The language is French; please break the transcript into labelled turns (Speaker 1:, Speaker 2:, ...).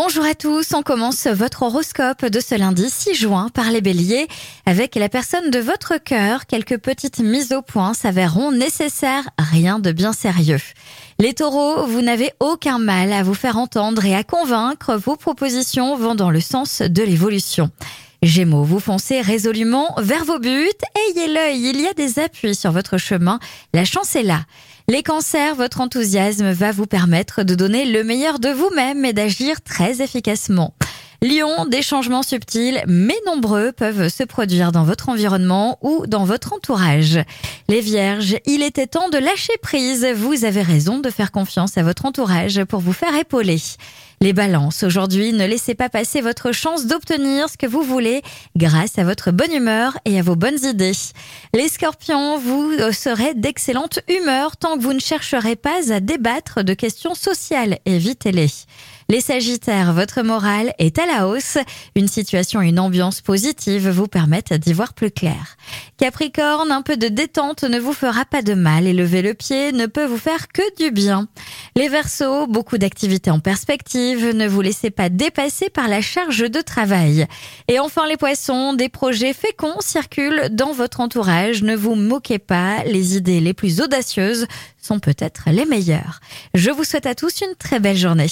Speaker 1: Bonjour à tous, on commence votre horoscope de ce lundi 6 juin par les béliers. Avec la personne de votre cœur, quelques petites mises au point s'avéreront nécessaires, rien de bien sérieux. Les taureaux, vous n'avez aucun mal à vous faire entendre et à convaincre, vos propositions vont dans le sens de l'évolution. Gémeaux, vous foncez résolument vers vos buts, ayez l'œil, il y a des appuis sur votre chemin, la chance est là. Les cancers, votre enthousiasme va vous permettre de donner le meilleur de vous-même et d'agir très efficacement. Lion, des changements subtils mais nombreux peuvent se produire dans votre environnement ou dans votre entourage. Les vierges, il était temps de lâcher prise. Vous avez raison de faire confiance à votre entourage pour vous faire épauler. Les balances, aujourd'hui, ne laissez pas passer votre chance d'obtenir ce que vous voulez grâce à votre bonne humeur et à vos bonnes idées. Les scorpions, vous serez d'excellente humeur tant que vous ne chercherez pas à débattre de questions sociales. Évitez-les. Les Sagittaires, votre morale est à la hausse. Une situation et une ambiance positive vous permettent d'y voir plus clair. Capricorne, un peu de détente ne vous fera pas de mal et lever le pied ne peut vous faire que du bien. Les Verseaux, beaucoup d'activités en perspective, ne vous laissez pas dépasser par la charge de travail. Et enfin les Poissons, des projets féconds circulent dans votre entourage. Ne vous moquez pas, les idées les plus audacieuses sont peut-être les meilleures. Je vous souhaite à tous une très belle journée.